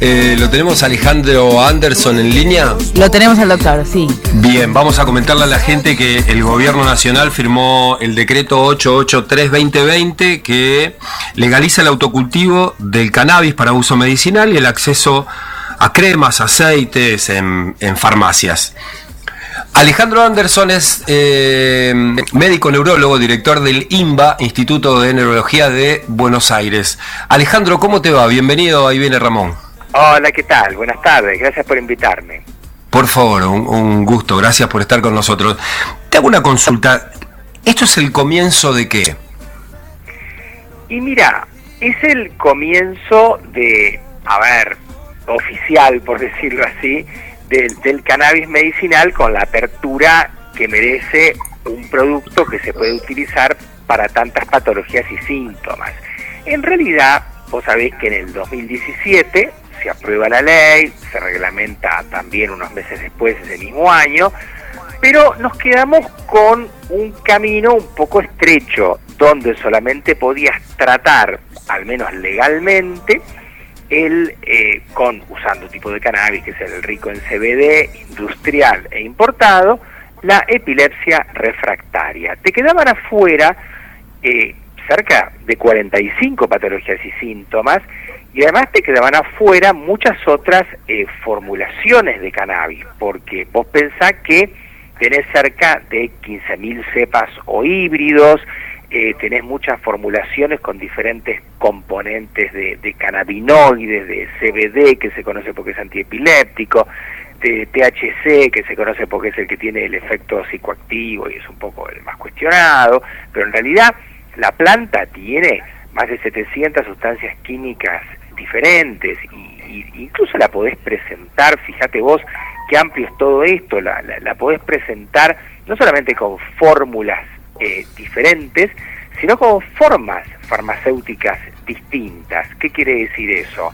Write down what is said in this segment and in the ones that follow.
Eh, lo tenemos Alejandro Anderson en línea. Lo tenemos al doctor, sí. Bien, vamos a comentarle a la gente que el gobierno nacional firmó el decreto 883-2020 que legaliza el autocultivo del cannabis para uso medicinal y el acceso a cremas, aceites en, farmacias. Alejandro Anderson es eh, médico neurólogo, director del INBA, Instituto de Neurología de Buenos Aires. Alejandro, ¿cómo te va? Bienvenido, ahí viene Ramón. Hola, ¿qué tal? Buenas tardes, gracias por invitarme. Por favor, un, gusto, gracias por estar con nosotros. Te hago una consulta. ¿Esto es el comienzo de qué? Y mira, es el comienzo de, a ver, oficial, por decirlo así, del cannabis medicinal con la apertura que merece un producto que se puede utilizar para tantas patologías y síntomas. En realidad, vos sabés que en el 2017 se aprueba la ley, se reglamenta también unos meses después, ese mismo año, pero nos quedamos con un camino un poco estrecho, donde solamente podías tratar, al menos legalmente, el eh, con usando tipo de cannabis que es el rico en CBD, industrial e importado, la epilepsia refractaria. Te quedaban afuera eh, cerca de 45 patologías y síntomas y además te quedaban afuera muchas otras eh, formulaciones de cannabis, porque vos pensás que tenés cerca de 15.000 cepas o híbridos, eh, tenés muchas formulaciones con diferentes componentes de, de, cannabinoides, de CBD, que se conoce porque es antiepiléptico, de THC, que se conoce porque es el que tiene el efecto psicoactivo y es un poco el más cuestionado, pero en realidad la planta tiene más de 700 sustancias químicas diferentes y, incluso la podés presentar, fíjate vos qué amplio es todo esto, la, la, podés presentar no solamente con fórmulas eh, diferentes, sino con formas farmacéuticas distintas. ¿Qué quiere decir eso?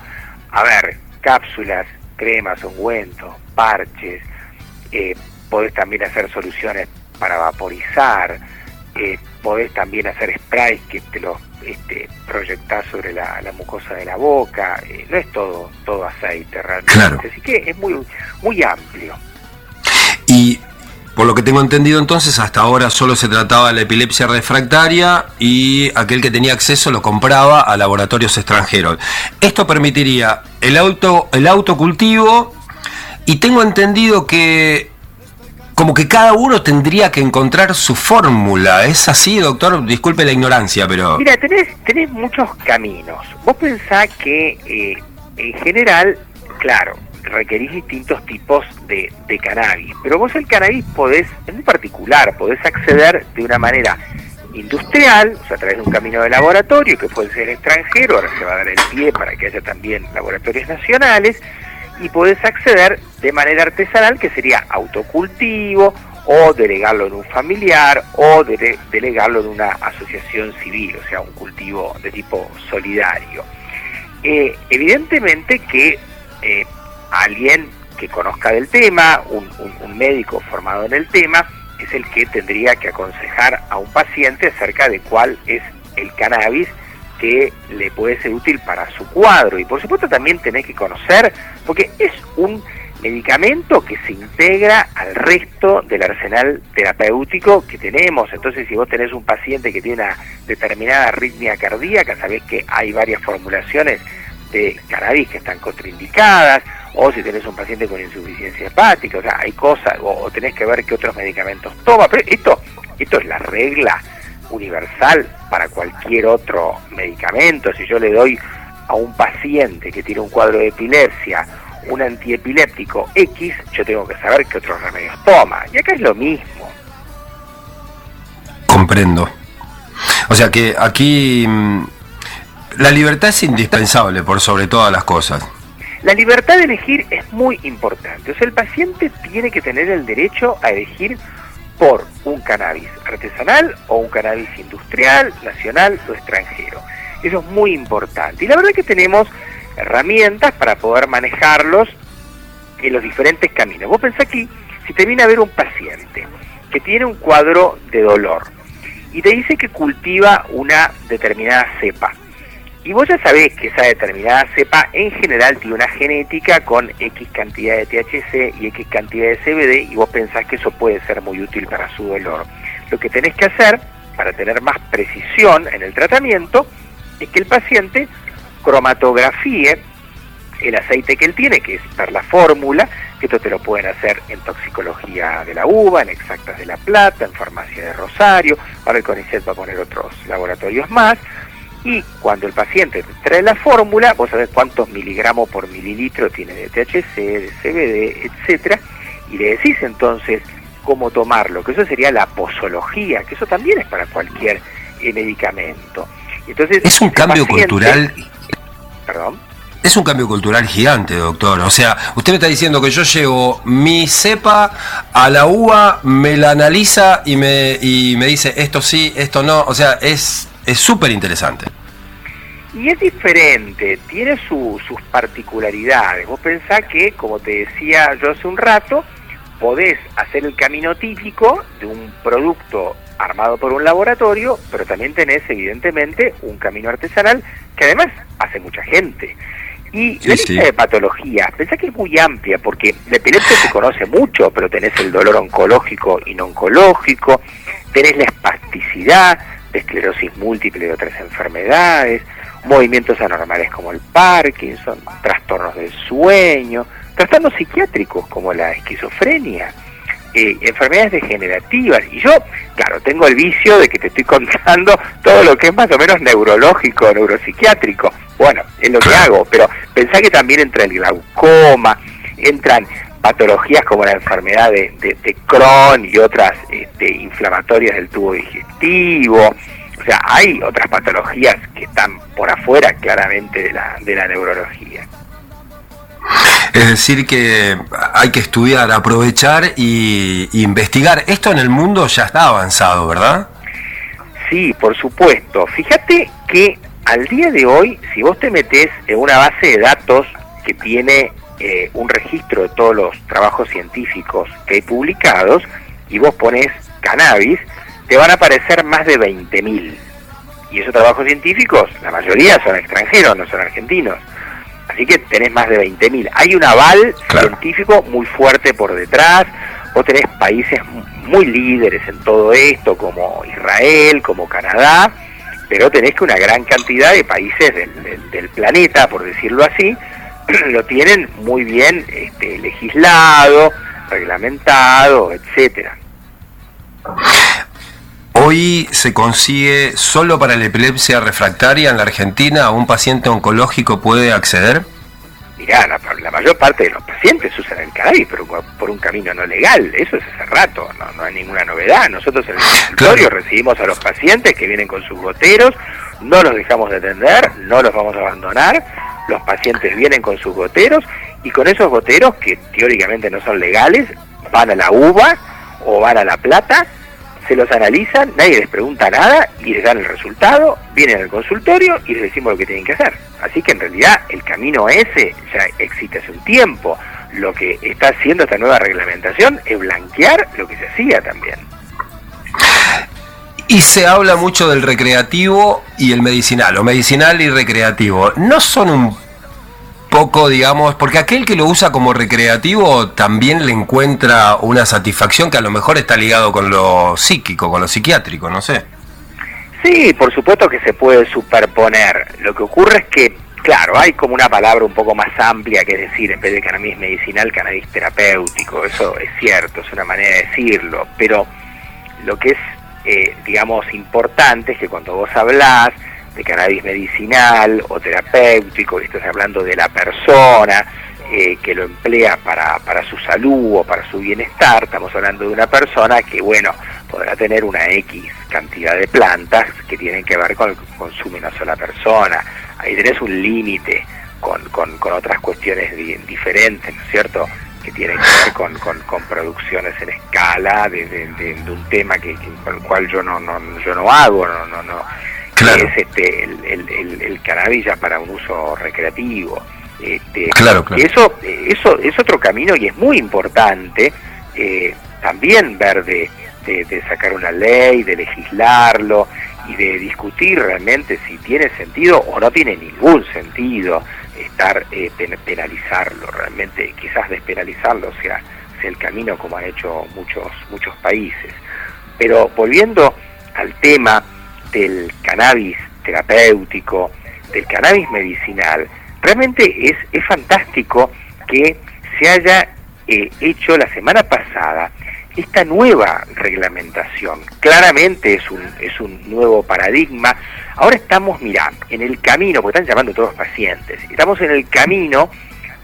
A ver, cápsulas, cremas, ungüentos, parches, eh, podés también hacer soluciones para vaporizar, eh, podés también hacer sprays que te los este, proyectar sobre la, mucosa de la boca, eh, no es todo todo aceite realmente, así que es muy muy amplio. Y por lo que tengo entendido entonces, hasta ahora solo se trataba de la epilepsia refractaria y aquel que tenía acceso lo compraba a laboratorios extranjeros. Esto permitiría el auto el autocultivo y tengo entendido que como que cada uno tendría que encontrar su fórmula. ¿Es así, doctor? Disculpe la ignorancia, pero... Mira, tenés, tenés muchos caminos. Vos pensás que eh, en general, claro, requerís distintos tipos de, de, cannabis, pero vos el cannabis podés, en particular, podés acceder de una manera industrial, o sea, a través de un camino de laboratorio que puede ser extranjero, ahora se va a dar el pie para que haya también laboratorios nacionales, y podés acceder de manera artesanal, que sería autocultivo, o delegarlo en un familiar, o delegarlo en una asociación civil, o sea, un cultivo de tipo solidario. Eh, evidentemente que eh, alguien que conozca del tema, un, un médico formado en el tema, es el que tendría que aconsejar a un paciente acerca de cuál es el cannabis que le puede ser útil para su cuadro y por supuesto también tenés que conocer, porque es un medicamento que se integra al resto del arsenal terapéutico que tenemos. Entonces, si vos tenés un paciente que tiene una determinada arritmia cardíaca, sabés que hay varias formulaciones de cannabis que están contraindicadas, o si tenés un paciente con insuficiencia hepática, o sea, hay cosas, o, tenés que ver qué otros medicamentos toma, pero esto, esto es la regla universal para cualquier otro medicamento. Si yo le doy a un paciente que tiene un cuadro de epilepsia un antiepiléptico X, yo tengo que saber qué otros remedios toma. Y acá es lo mismo. Comprendo. O sea que aquí mm, la libertad es indispensable por sobre todas las cosas. La libertad de elegir es muy importante. O sea, el paciente tiene que tener el derecho a elegir por un cannabis artesanal o un cannabis industrial, nacional o extranjero. Eso es muy importante. Y la verdad es que tenemos herramientas para poder manejarlos en los diferentes caminos. Vos pensás aquí, si te viene a ver un paciente que tiene un cuadro de dolor y te dice que cultiva una determinada cepa, Y vos ya sabés que esa determinada cepa en general tiene una genética con X cantidad de THC y X cantidad de CBD y vos pensás que eso puede ser muy útil para su dolor. Lo que tenés que hacer para tener más precisión en el tratamiento es que el paciente cromatografíe el aceite que él tiene, que es per la fórmula, que esto te lo pueden hacer en toxicología de la uva, en exactas de la plata, en farmacia de Rosario, ahora el CONICET va a poner otros laboratorios más, y cuando el paciente te trae la fórmula, vos sabés cuántos miligramos por mililitro tiene de THC, de CBD, etcétera, y le decís entonces cómo tomarlo, que eso sería la posología, que eso también es para cualquier medicamento. Entonces, es un cambio cultural. Perdón. Es un cambio cultural gigante, doctor. O sea, usted me está diciendo que yo llevo mi cepa a la uva, me la analiza y me, y me dice esto sí, esto no. O sea, es es súper interesante. Y es diferente, tiene sus particularidades. Vos pensás que, como te decía yo hace un rato, podés hacer el camino típico de un producto armado por un laboratorio, pero también tenés evidentemente un camino artesanal que además hace mucha gente. Y la lista de patologías, pensá que es muy amplia, porque la epilepsia se conoce mucho, pero tenés el dolor oncológico y no oncológico, tenés la espasticidad, esclerosis múltiple y otras enfermedades, movimientos anormales como el Parkinson, trastornos del sueño, trastornos psiquiátricos como la esquizofrenia, eh, enfermedades degenerativas. Y yo, claro, tengo el vicio de que te estoy contando todo lo que es más o menos neurológico, neuropsiquiátrico. Bueno, es lo que hago, pero pensá que también entra el glaucoma, entran patologías como la enfermedad de, de, Crohn y otras este, inflamatorias del tubo digestivo. O sea, hay otras patologías que están por afuera claramente de la, de la neurología. Es decir, que hay que estudiar, aprovechar y, investigar. Esto en el mundo ya está avanzado, ¿verdad? Sí, por supuesto. Fíjate que al día de hoy, si vos te metés en una base de datos que tiene eh, un registro de todos los trabajos científicos que hay publicados y vos pones cannabis, te van a aparecer más de 20.000. Y esos trabajos científicos, la mayoría son extranjeros, no son argentinos. Así que tenés más de 20.000. Hay un aval científico muy fuerte por detrás. Vos tenés países muy líderes en todo esto, como Israel, como Canadá, pero tenés que una gran cantidad de países del planeta, por decirlo así, lo tienen muy bien este, legislado, reglamentado, etcétera. Hoy se consigue solo para la epilepsia refractaria en la Argentina, ¿un paciente oncológico puede acceder? Mirá, la, mayor parte de los pacientes usan el cannabis, pero por un camino no legal, eso es hace rato, no, hay ninguna novedad. Nosotros en el consultorio recibimos a los pacientes que vienen con sus goteros, no los dejamos de atender, no los vamos a abandonar, los pacientes vienen con sus goteros y con esos goteros, que teóricamente no son legales, van a la uva o van a la plata, se los analizan, nadie les pregunta nada y les dan el resultado, vienen al consultorio y les decimos lo que tienen que hacer. Así que en realidad el camino ese ya existe hace un tiempo. Lo que está haciendo esta nueva reglamentación es blanquear lo que se hacía también. Y se habla mucho del recreativo y el medicinal, o medicinal y recreativo. ¿No son un poco, digamos, porque aquel que lo usa como recreativo también le encuentra una satisfacción que a lo mejor está ligado con lo psíquico, con lo psiquiátrico, no sé? Sí, por supuesto que se puede superponer. Lo que ocurre es que, claro, hay como una palabra un poco más amplia que decir, en vez de cannabis medicinal, cannabis terapéutico. Eso es cierto, es una manera de decirlo, pero lo que es eh, digamos, importantes que cuando vos hablás de cannabis medicinal o terapéutico, y estás hablando de la persona eh, que lo emplea para, para su salud o para su bienestar, estamos hablando de una persona que, bueno, podrá tener una X cantidad de plantas que tienen que ver con el consumo de una sola persona. Ahí tenés un límite con, con, con otras cuestiones diferentes, ¿no es cierto? que tiene que ver con, con, producciones en escala de, de, un tema que, con el cual yo no, no yo no hago no no no claro. es este el, el, el, cannabis ya para un uso recreativo este, claro, claro. eso eso es otro camino y es muy importante eh, también ver de, de, sacar una ley de legislarlo y de discutir realmente si tiene sentido o no tiene ningún sentido estar eh, penalizarlo, realmente quizás despenalizarlo sea, sea el camino como han hecho muchos, muchos países. Pero volviendo al tema del cannabis terapéutico, del cannabis medicinal, realmente es, es fantástico que se haya eh, hecho la semana pasada esta nueva reglamentación. Claramente es un, es un nuevo paradigma. Ahora estamos, mira, en el camino, porque están llamando todos los pacientes, estamos en el camino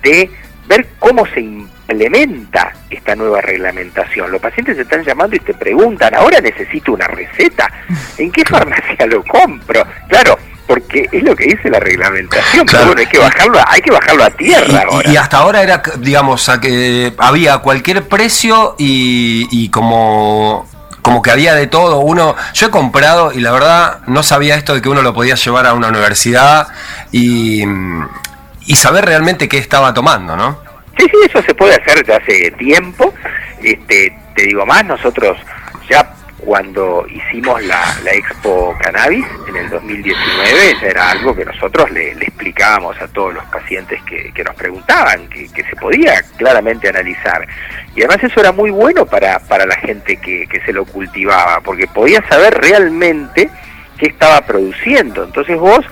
de ver cómo se implementa esta nueva reglamentación. Los pacientes se están llamando y te preguntan, ahora necesito una receta, ¿en qué farmacia lo compro? Claro, porque es lo que dice la reglamentación, pero bueno, hay que bajarlo, hay que bajarlo a tierra y, Y hasta ahora era, digamos, a que había cualquier precio y, como como que había de todo. Uno, yo he comprado y la verdad no sabía esto de que uno lo podía llevar a una universidad y, y saber realmente qué estaba tomando, ¿no? Sí, sí, eso se puede hacer ya hace tiempo. Este, te digo más, nosotros ya cuando hicimos la, Expo Cannabis en el 2019, era algo que nosotros le, explicábamos a todos los pacientes que, nos preguntaban, que, se podía claramente analizar. Y además eso era muy bueno para, para la gente que, que se lo cultivaba, porque podía saber realmente qué estaba produciendo. Entonces vos,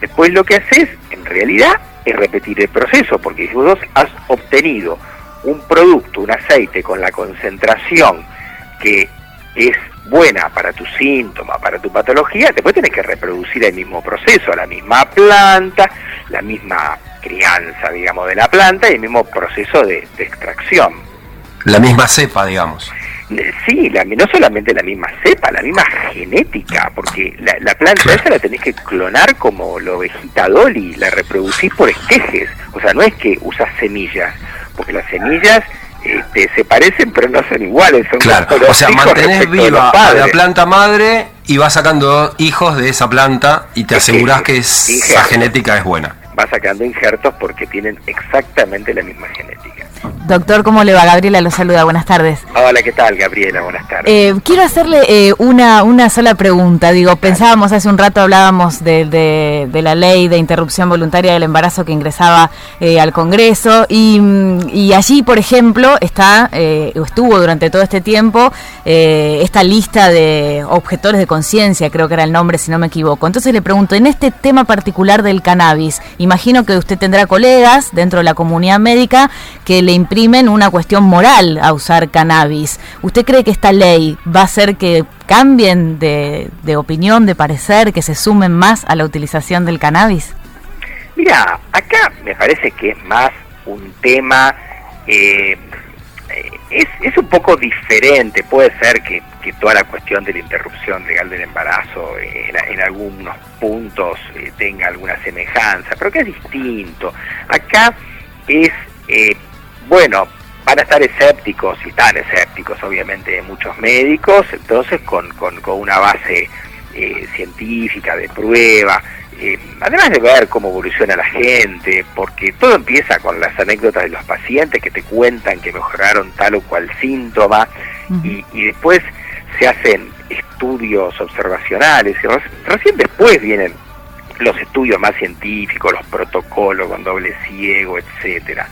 después lo que haces, en realidad, es repetir el proceso, porque si vos has obtenido un producto, un aceite con la concentración que es buena para tu síntoma, para tu patología, después tenés que reproducir el mismo proceso, la misma planta, la misma crianza, digamos, de la planta y el mismo proceso de, extracción. La misma cepa, digamos. Eh, sí, la, no solamente la misma cepa, la misma genética, porque la, planta esa la tenés que clonar como lo vegetador y la reproducís por esquejes. O sea, no es que usas semillas, porque las semillas este, se parecen pero no son iguales. Son claro, o sea, mantenés viva a la planta madre y vas sacando hijos de esa planta y te aseguras que esa genética es buena. Vas sacando injertos porque tienen exactamente la misma genética. Doctor, ¿cómo le va? Gabriela lo saluda, buenas tardes. Hola, ¿qué tal, Gabriela? Buenas tardes. Eh, quiero hacerle eh, una, una sola pregunta. Digo, pensábamos hace un rato, hablábamos de, de, la ley de interrupción voluntaria del embarazo que ingresaba eh, al Congreso y, y, allí, por ejemplo, está, estuvo durante todo este tiempo esta lista de objetores de conciencia, creo que era el nombre, si no me equivoco. Entonces le pregunto, en este tema particular del cannabis, imagino que usted tendrá colegas dentro de la comunidad médica que le imprimen una cuestión moral a usar cannabis. ¿Usted cree que esta ley va a hacer que cambien de, opinión, de parecer, que se sumen más a la utilización del cannabis? Mira, acá me parece que es más un tema, eh, es, es, un poco diferente, puede ser que, toda la cuestión de la interrupción legal del embarazo en, algunos puntos eh, tenga alguna semejanza, pero que es distinto. Acá es eh, bueno, van a estar escépticos, y están escépticos obviamente muchos médicos, entonces con, con, una base eh, científica, de prueba, eh, además de ver cómo evoluciona la gente, porque todo empieza con las anécdotas de los pacientes que te cuentan que mejoraron tal o cual síntoma, y, después se hacen estudios observacionales, y recién después vienen los estudios más científicos, los protocolos con doble ciego, etcétera.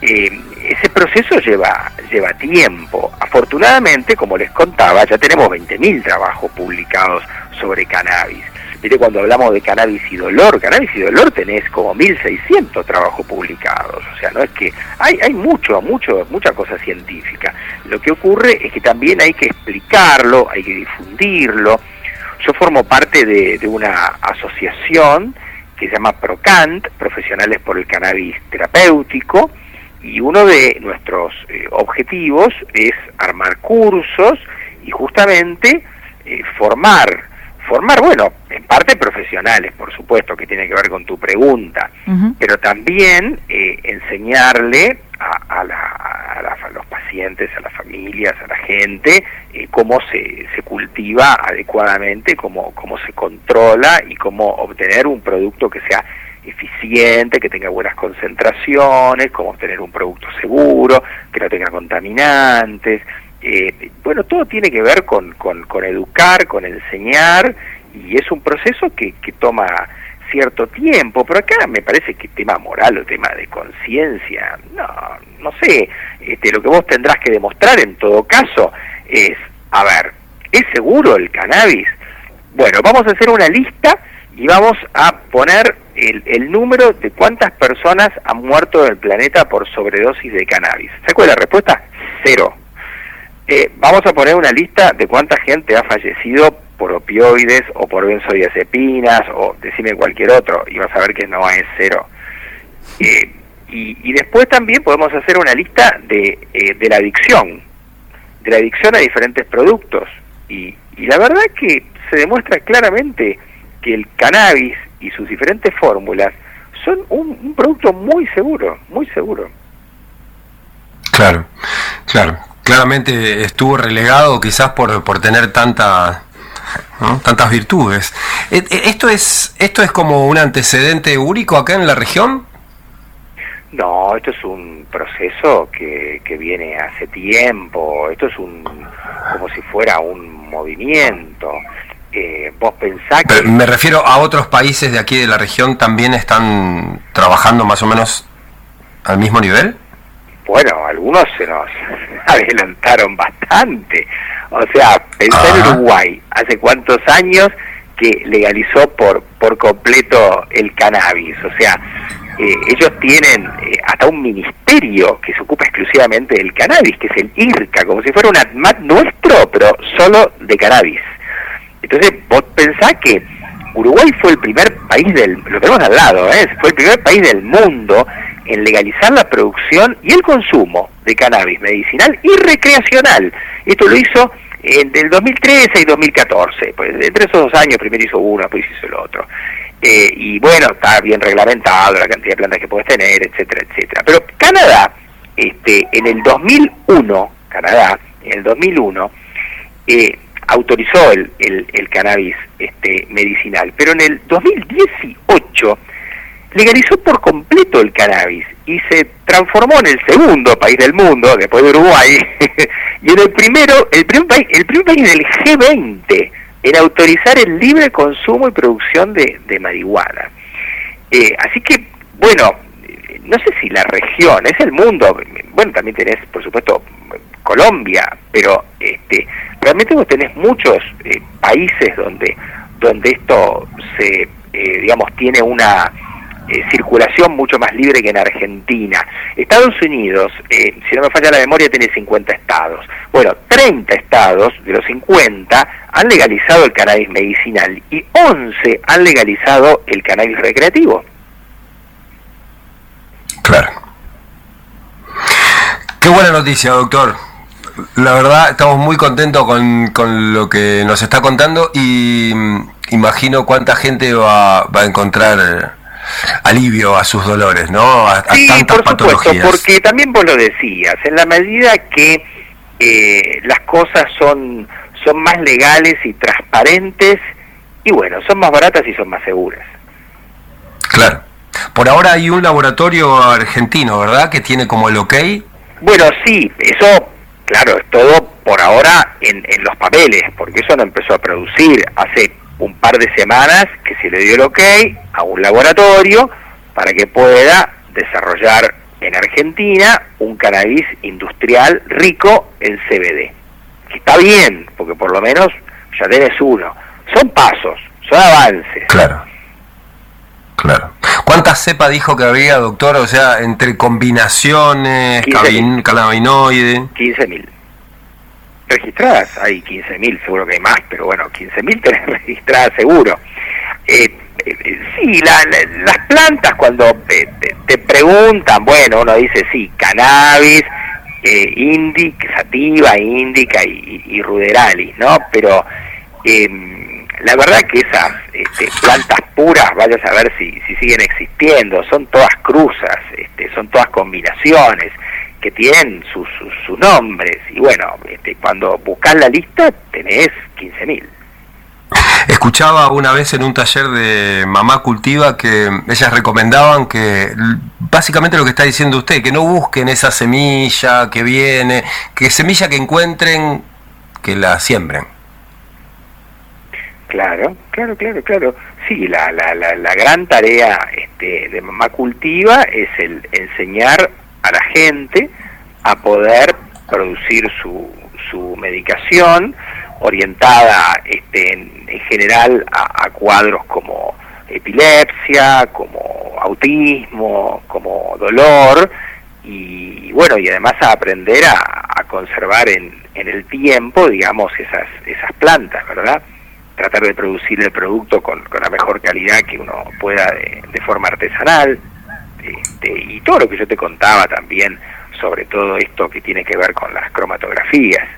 Eh, ese proceso lleva, lleva tiempo. Afortunadamente, como les contaba, ya tenemos 20.000 trabajos publicados sobre cannabis. Mire, cuando hablamos de cannabis y dolor, cannabis y dolor tenés como 1.600 trabajos publicados. O sea, no es que hay, hay mucho, mucho, mucha cosa científica. Lo que ocurre es que también hay que explicarlo, hay que difundirlo. Yo formo parte de, de una asociación que se llama PROCANT, Profesionales por el Cannabis Terapéutico, y uno de nuestros eh, objetivos es armar cursos y justamente eh, formar, formar, bueno, en parte profesionales, por supuesto, que tiene que ver con tu pregunta, pero también eh, enseñarle a, los pacientes, a las familias, a la gente, cómo se, se cultiva adecuadamente, cómo, cómo se controla y cómo obtener un producto que sea eficiente, que tenga buenas concentraciones, como obtener un producto seguro, que no tenga contaminantes. Eh, bueno, todo tiene que ver con, con, educar, con enseñar y es un proceso que, que toma cierto tiempo, pero acá me parece que tema moral o tema de conciencia, no, no sé, este, lo que vos tendrás que demostrar en todo caso es, a ver, ¿es seguro el cannabis? Bueno, vamos a hacer una lista y vamos a poner el, el número de cuántas personas han muerto en el planeta por sobredosis de cannabis. ¿Se cuál la respuesta? Cero. Eh, vamos a poner una lista de cuánta gente ha fallecido por opioides o por benzodiazepinas o decime cualquier otro y vas a ver que no es cero. Eh, y, después también podemos hacer una lista de, eh, de la adicción, de la adicción a diferentes productos. Y, y la verdad que se demuestra claramente que el cannabis y sus diferentes fórmulas son un, un producto muy seguro, muy seguro. Claro, claro. Claramente estuvo relegado quizás por, por tener tanta tantas virtudes. Eh, eh, ¿Esto es, ¿Esto es como un antecedente único acá en la región? No, esto es un proceso que, que viene hace tiempo, esto es un como si fuera un movimiento. Eh, vos pensás que... me refiero a otros países de aquí de la región también están trabajando más o menos al mismo nivel. Bueno, algunos se nos adelantaron bastante. O sea, pensar en Uruguay, hace cuántos años que legalizó por, por completo el cannabis. O sea, eh, ellos tienen eh, hasta un ministerio que se ocupa exclusivamente del cannabis, que es el IRCA, como si fuera un ADMAT nuestro, pero solo de cannabis. Entonces, vos pensás que Uruguay fue el primer país del, lo tenemos al lado, ¿eh? fue el primer país del mundo en legalizar la producción y el consumo de cannabis medicinal y recreacional. Esto lo hizo entre el 2013 y 2014, pues entre esos dos años primero hizo uno, después hizo el otro. Eh, y bueno, está bien reglamentado la cantidad de plantas que puedes tener, etcétera, etcétera. Pero Canadá, este, en el 2001, Canadá, en el 2001, eh, autorizó el, el, el, cannabis este, medicinal, pero en el 2018 legalizó por completo el cannabis y se transformó en el segundo país del mundo, después de Uruguay, y en el primero, el primer país, el primer país del G20 en autorizar el libre consumo y producción de, de marihuana. Eh, así que, bueno, no sé si la región, es el mundo, bueno, también tenés, por supuesto, Colombia, pero este, realmente vos tenés muchos eh, países donde, donde esto se, eh, digamos, tiene una eh, circulación mucho más libre que en Argentina. Estados Unidos, eh, si no me falla la memoria, tiene 50 estados. Bueno, 30 estados de los 50 han legalizado el cannabis medicinal y 11 han legalizado el cannabis recreativo. Claro. Qué buena noticia, doctor. La verdad, estamos muy contentos con, con lo que nos está contando y mm, imagino cuánta gente va, va a encontrar alivio a sus dolores, ¿no? A, sí, por supuesto, porque también vos lo decías, en la medida que eh, las cosas son, son más legales y transparentes, y bueno, son más baratas y son más seguras. Claro. Por ahora hay un laboratorio argentino, ¿verdad? Que tiene como el ok. Bueno, sí, eso, claro, es todo por ahora en, los papeles, porque eso no empezó a producir hace un par de semanas que se le dio el ok a un laboratorio para que pueda desarrollar en Argentina un cannabis industrial rico en CBD. Que está bien, porque por lo menos ya tenés uno. Son pasos, son avances. Claro. Claro. ¿Cuántas cepas dijo que había, doctor? O sea, entre combinaciones, cannabinoide. 15.000 registradas, hay 15.000, seguro que hay más, pero bueno, 15.000 tenés registradas seguro. Eh, eh, sí, las plantas cuando eh, te, preguntan, bueno, uno dice sí, cannabis, eh, indica, sativa, indica y, ruderalis, ¿no? Pero em, la verdad que esas este, plantas puras, vaya a saber si, si siguen existiendo, son todas cruzas, este, son todas combinaciones que tienen sus, sus, nombres. Y bueno, este, cuando buscas la lista tenés 15.000. Escuchaba una vez en un taller de Mamá Cultiva que ellas recomendaban que básicamente lo que está diciendo usted, que no busquen esa semilla que viene, que semilla que encuentren, que la siembren. Claro, claro, claro, claro. Sí, la, la, la, la gran tarea este, de Mamá Cultiva es el enseñar a la gente a poder producir su, su medicación orientada este, en, en general a, a cuadros como epilepsia, como autismo, como dolor, y bueno, y además a aprender a, a conservar en, en, el tiempo, digamos, esas, esas plantas, ¿verdad? Tratar de producir el producto con, con la mejor calidad que uno pueda de, de forma artesanal, este, y todo lo que yo te contaba también sobre todo esto que tiene que ver con las cromatografías.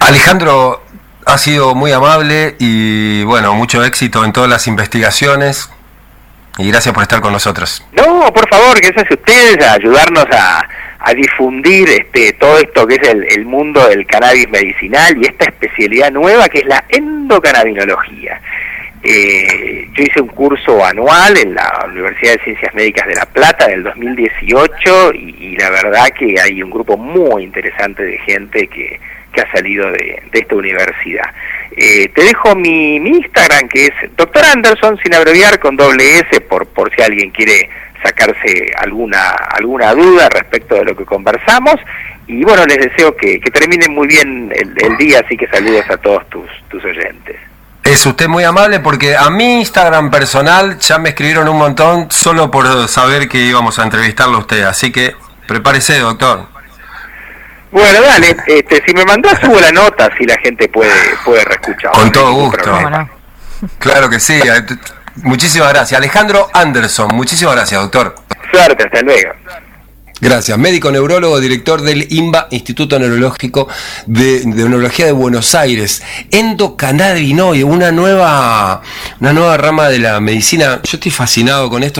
Alejandro, ha sido muy amable y bueno, mucho éxito en todas las investigaciones y gracias por estar con nosotros. No, por favor, gracias a ustedes a ayudarnos a, a difundir este todo esto que es el, el, mundo del cannabis medicinal y esta especialidad nueva que es la endocannabinología. Eh, yo hice un curso anual en la Universidad de Ciencias Médicas de La Plata del 2018 y, y la verdad que hay un grupo muy interesante de gente que, que ha salido de, de esta universidad. Eh, te dejo mi, mi, Instagram que es Dr. Anderson sin abreviar con doble S por, por si alguien quiere sacarse alguna, alguna duda respecto de lo que conversamos y bueno, les deseo que, que terminen muy bien el, el día, así que saludos a todos tus, tus oyentes. Es usted muy amable porque a mi Instagram personal ya me escribieron un montón solo por saber que íbamos a entrevistarlo a usted, así que prepárese, doctor. Bueno, dale, este, si me mandás subo la nota si la gente puede puede reescuchar. Con todo gusto. Claro que sí. Muchísimas gracias. Alejandro Anderson, muchísimas gracias, doctor. Suerte, hasta luego. Gracias. Médico neurólogo, director del INBA, Instituto Neurológico de, de Neurología de Buenos Aires. Endocannabinoide, una nueva, una nueva rama de la medicina. Yo estoy fascinado con esto.